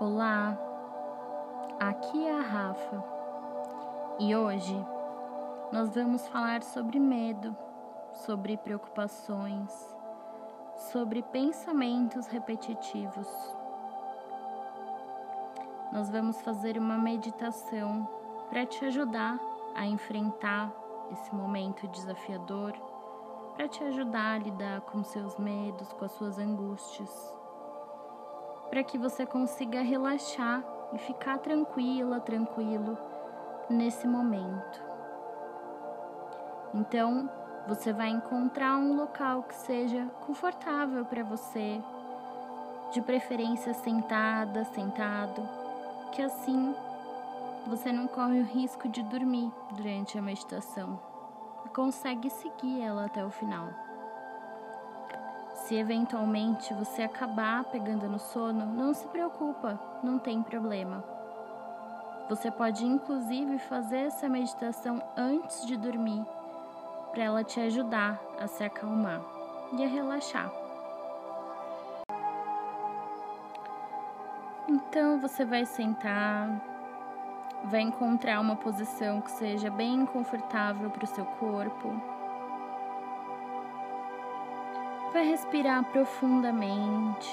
Olá, aqui é a Rafa e hoje nós vamos falar sobre medo, sobre preocupações, sobre pensamentos repetitivos. Nós vamos fazer uma meditação para te ajudar a enfrentar esse momento desafiador, para te ajudar a lidar com seus medos, com as suas angústias para que você consiga relaxar e ficar tranquila, tranquilo nesse momento. Então, você vai encontrar um local que seja confortável para você, de preferência sentada, sentado, que assim você não corre o risco de dormir durante a meditação e consegue seguir ela até o final. Se eventualmente você acabar pegando no sono, não se preocupa, não tem problema. Você pode inclusive fazer essa meditação antes de dormir, para ela te ajudar a se acalmar e a relaxar. Então você vai sentar, vai encontrar uma posição que seja bem confortável para o seu corpo Vai respirar profundamente,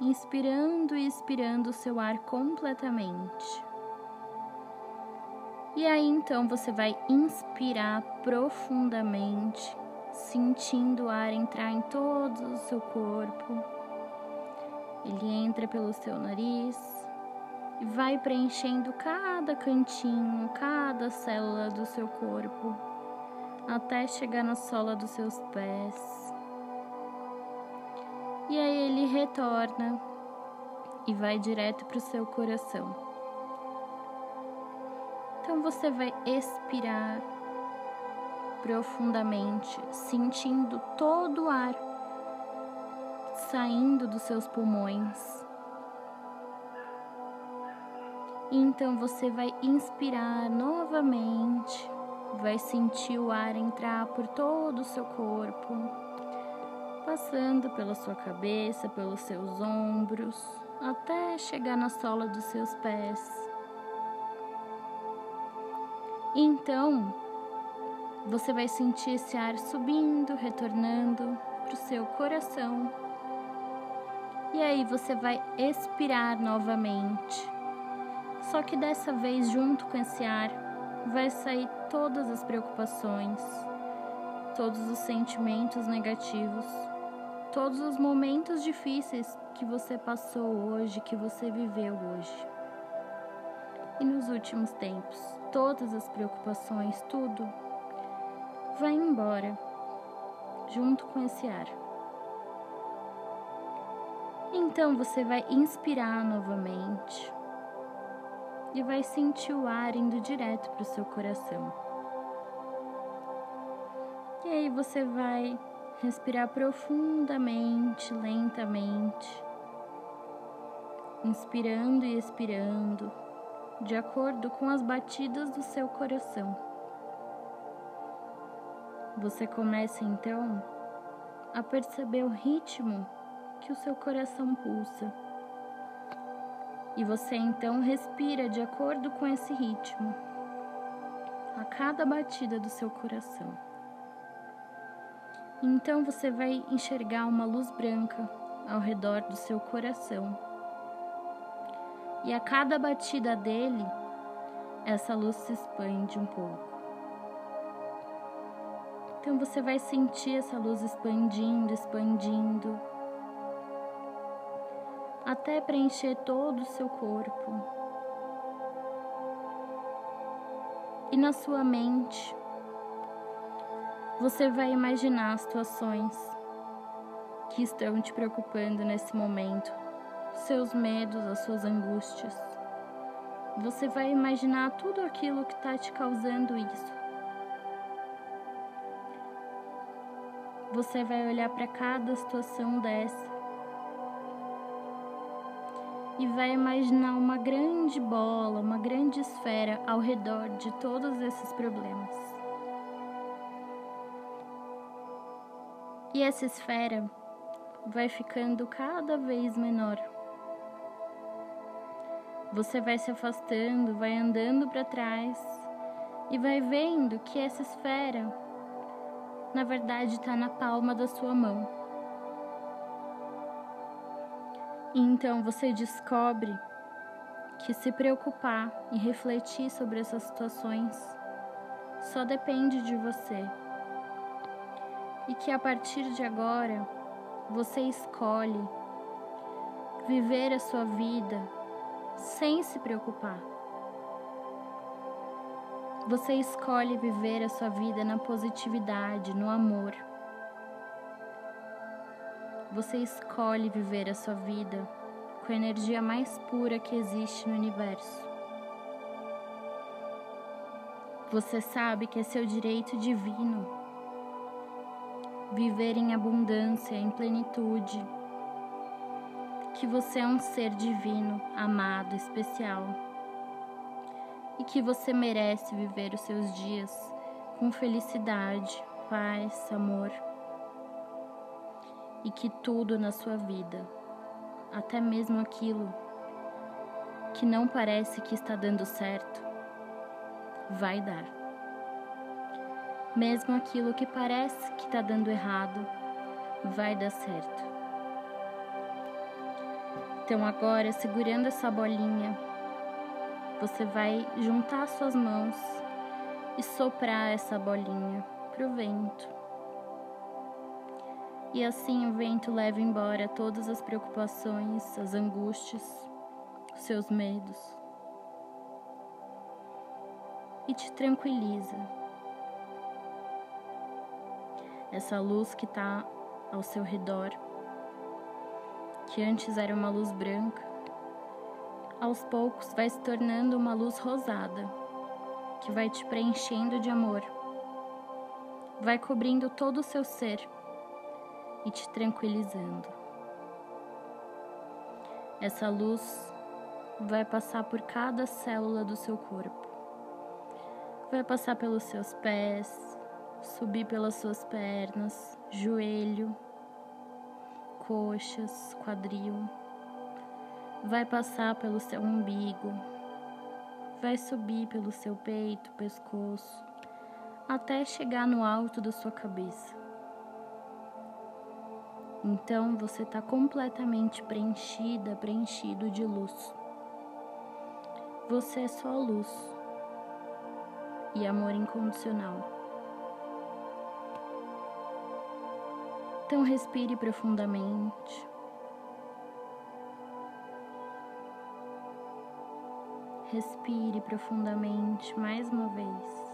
inspirando e expirando o seu ar completamente. E aí então você vai inspirar profundamente, sentindo o ar entrar em todo o seu corpo. Ele entra pelo seu nariz e vai preenchendo cada cantinho, cada célula do seu corpo até chegar na sola dos seus pés. E aí ele retorna e vai direto para o seu coração. Então você vai expirar profundamente, sentindo todo o ar saindo dos seus pulmões. Então você vai inspirar novamente vai sentir o ar entrar por todo o seu corpo, passando pela sua cabeça, pelos seus ombros, até chegar na sola dos seus pés. Então, você vai sentir esse ar subindo, retornando para o seu coração. E aí você vai expirar novamente. Só que dessa vez, junto com esse ar, vai sair todas as preocupações, todos os sentimentos negativos, todos os momentos difíceis que você passou hoje, que você viveu hoje. E nos últimos tempos, todas as preocupações, tudo vai embora junto com esse ar. Então você vai inspirar novamente e vai sentir o ar indo direto para o seu coração. E aí você vai respirar profundamente, lentamente, inspirando e expirando, de acordo com as batidas do seu coração. Você começa então a perceber o ritmo que o seu coração pulsa e você então respira de acordo com esse ritmo, a cada batida do seu coração. Então você vai enxergar uma luz branca ao redor do seu coração. E a cada batida dele, essa luz se expande um pouco. Então você vai sentir essa luz expandindo, expandindo até preencher todo o seu corpo. E na sua mente, você vai imaginar situações que estão te preocupando nesse momento, seus medos, as suas angústias. Você vai imaginar tudo aquilo que está te causando isso. Você vai olhar para cada situação dessa e vai imaginar uma grande bola, uma grande esfera ao redor de todos esses problemas. E essa esfera vai ficando cada vez menor, Você vai se afastando, vai andando para trás e vai vendo que essa esfera, na verdade, está na palma da sua mão. E então você descobre que se preocupar e refletir sobre essas situações só depende de você. E que a partir de agora você escolhe viver a sua vida sem se preocupar. Você escolhe viver a sua vida na positividade, no amor. Você escolhe viver a sua vida com a energia mais pura que existe no universo. Você sabe que é seu direito divino viver em abundância, em plenitude, que você é um ser divino, amado, especial e que você merece viver os seus dias com felicidade, paz, amor e que tudo na sua vida, até mesmo aquilo que não parece que está dando certo, vai dar. Mesmo aquilo que parece que está dando errado, vai dar certo. Então, agora, segurando essa bolinha, você vai juntar suas mãos e soprar essa bolinha para o vento. E assim o vento leva embora todas as preocupações, as angústias, os seus medos e te tranquiliza. Essa luz que está ao seu redor, que antes era uma luz branca, aos poucos vai se tornando uma luz rosada, que vai te preenchendo de amor, vai cobrindo todo o seu ser e te tranquilizando. Essa luz vai passar por cada célula do seu corpo, vai passar pelos seus pés, subir pelas suas pernas, joelho, coxas, quadril, vai passar pelo seu umbigo, vai subir pelo seu peito, pescoço, até chegar no alto da sua cabeça. Então você está completamente preenchida, preenchido de luz. Você é só luz e amor incondicional. Então respire profundamente. Respire profundamente mais uma vez.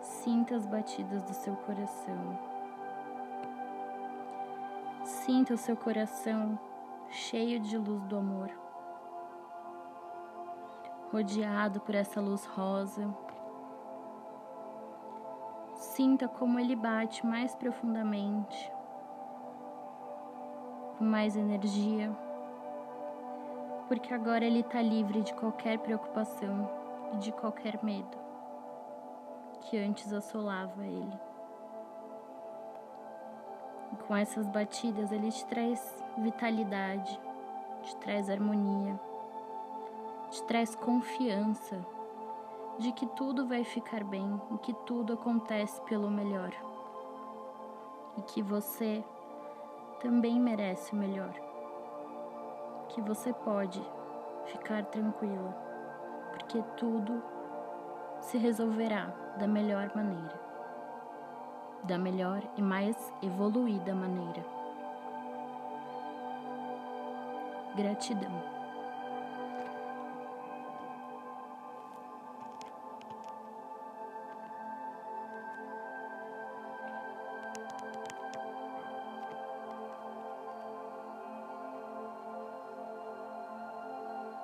Sinta as batidas do seu coração. Sinta o seu coração cheio de luz do amor, rodeado por essa luz rosa. Sinta como ele bate mais profundamente, com mais energia, porque agora ele está livre de qualquer preocupação e de qualquer medo que antes assolava ele com essas batidas ele te traz vitalidade, te traz harmonia, te traz confiança de que tudo vai ficar bem e que tudo acontece pelo melhor. E que você também merece o melhor. Que você pode ficar tranquila, porque tudo se resolverá da melhor maneira da melhor e mais evoluída maneira. Gratidão.